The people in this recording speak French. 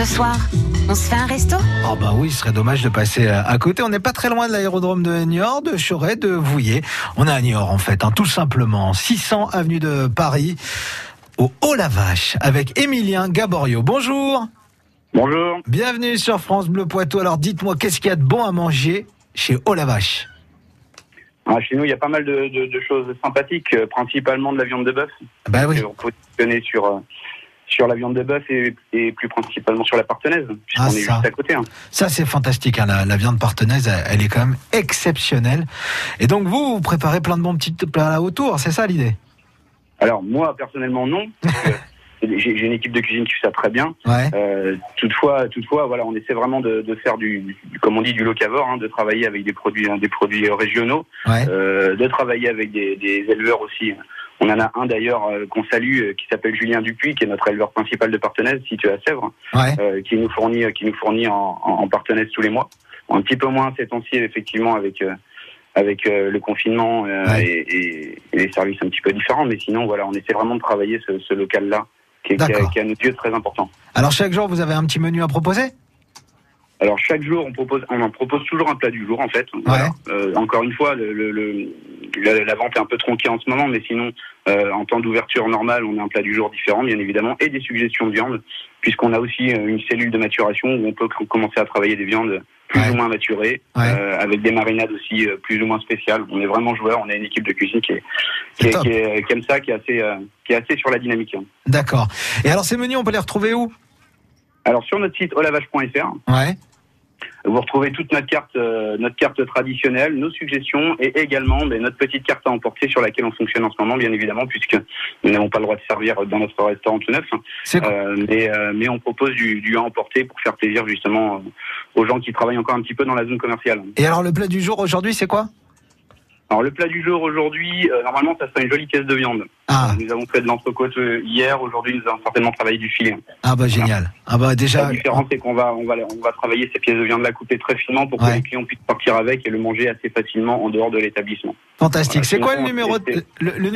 Ce soir, on se fait un resto? Oh bah oui, ce serait dommage de passer à côté. On n'est pas très loin de l'aérodrome de Niort, de Choret, de Vouillé. On est à Niort en fait, hein, tout simplement. 600 avenue de Paris, au Haut-la-Vache, avec Émilien Gaborio. Bonjour Bonjour. Bienvenue sur France Bleu Poitou. Alors dites-moi, qu'est-ce qu'il y a de bon à manger chez Haut-la-Vache Ah, chez nous, il y a pas mal de, de- de choses sympathiques, euh, principalement de la viande de bœuf. Bah oui. On peut positionner sur, euh, sur la viande de bœuf et, et plus principalement sur la partenaise, puisqu'on Ah, est ça. juste à côté. hein. Ça, c'est fantastique. hein. La, la viande partenaise, elle, elle est quand même exceptionnelle. Et donc, vous, vous préparez plein de bons petits plats là autour. C'est ça l'idée? Alors, moi, personnellement, non. J'ai une équipe de cuisine qui fait ça très bien. Ouais. Euh, toutefois, toutefois, voilà, on essaie vraiment de, de faire du, du- comme on dit, du locavore, hein, de travailler avec des produits, hein, des produits euh, régionaux, Ouais. euh, de travailler avec des, des éleveurs aussi. On en a un d'ailleurs euh, qu'on salue, euh, qui s'appelle Julien Dupuis, qui est notre éleveur principal de Partenaise, situé à Sèvres. Ouais. euh, qui nous fournit qui nous fournit en, en, en partenaise tous les mois. Un petit peu moins ces temps-ci effectivement avec euh, avec euh, le confinement euh, Ouais. et, et- et les services un petit peu différents, mais sinon voilà, on essaie vraiment de travailler ce, ce local-là qui, est- qui, D'accord. est- qui est à nos yeux très important. Alors, chaque jour, vous avez un petit menu à proposer? Alors chaque jour, on propose, on en propose toujours un plat du jour en fait. Voilà. Euh, encore une fois, le, le, le- la, la vente est un peu tronquée en ce moment, mais sinon, euh, en temps d'ouverture normale, on a un plat du jour différent, bien évidemment, et des suggestions de viande, puisqu'on a aussi euh, une cellule de maturation où on peut commencer à travailler des viandes plus Ouais. ou moins maturées, Ouais. euh, avec des marinades aussi plus ou moins spéciales. On est vraiment joueur, on a une équipe de cuisine qui, est, qui, C'est est- top. qui, est- qui aime ça, qui est assez, euh, qui est assez sur la dynamique. hein. D'accord. Et alors, ces menus, on peut les retrouver où? Alors sur notre site olavage.fr, Ouais. Vous retrouvez toute notre carte, euh, notre carte traditionnelle, nos suggestions et également ben, notre petite carte à emporter sur laquelle on fonctionne en ce moment, bien évidemment, puisque nous n'avons pas le droit de servir dans notre restaurant tout neuf. Euh, mais, euh, mais on propose du, du à emporter pour faire plaisir justement aux gens qui travaillent encore un petit peu dans la zone commerciale. Et alors, le plat du jour aujourd'hui, c'est quoi? Alors le plat du jour aujourd'hui, euh, normalement ça sera une jolie caisse de viande. Ah, Nous avons fait de l'entrecôte euh, hier, aujourd'hui nous allons certainement travailler du filet. ah bah génial. Ah bah déjà. La différence c'est qu'on va, on va, on va travailler ces pièces de viande là couper très finement pour que Ouais. les clients puissent partir avec et le manger assez facilement en dehors de l'établissement. Fantastique. Voilà, C'est quoi le numéro de- c'est- le, le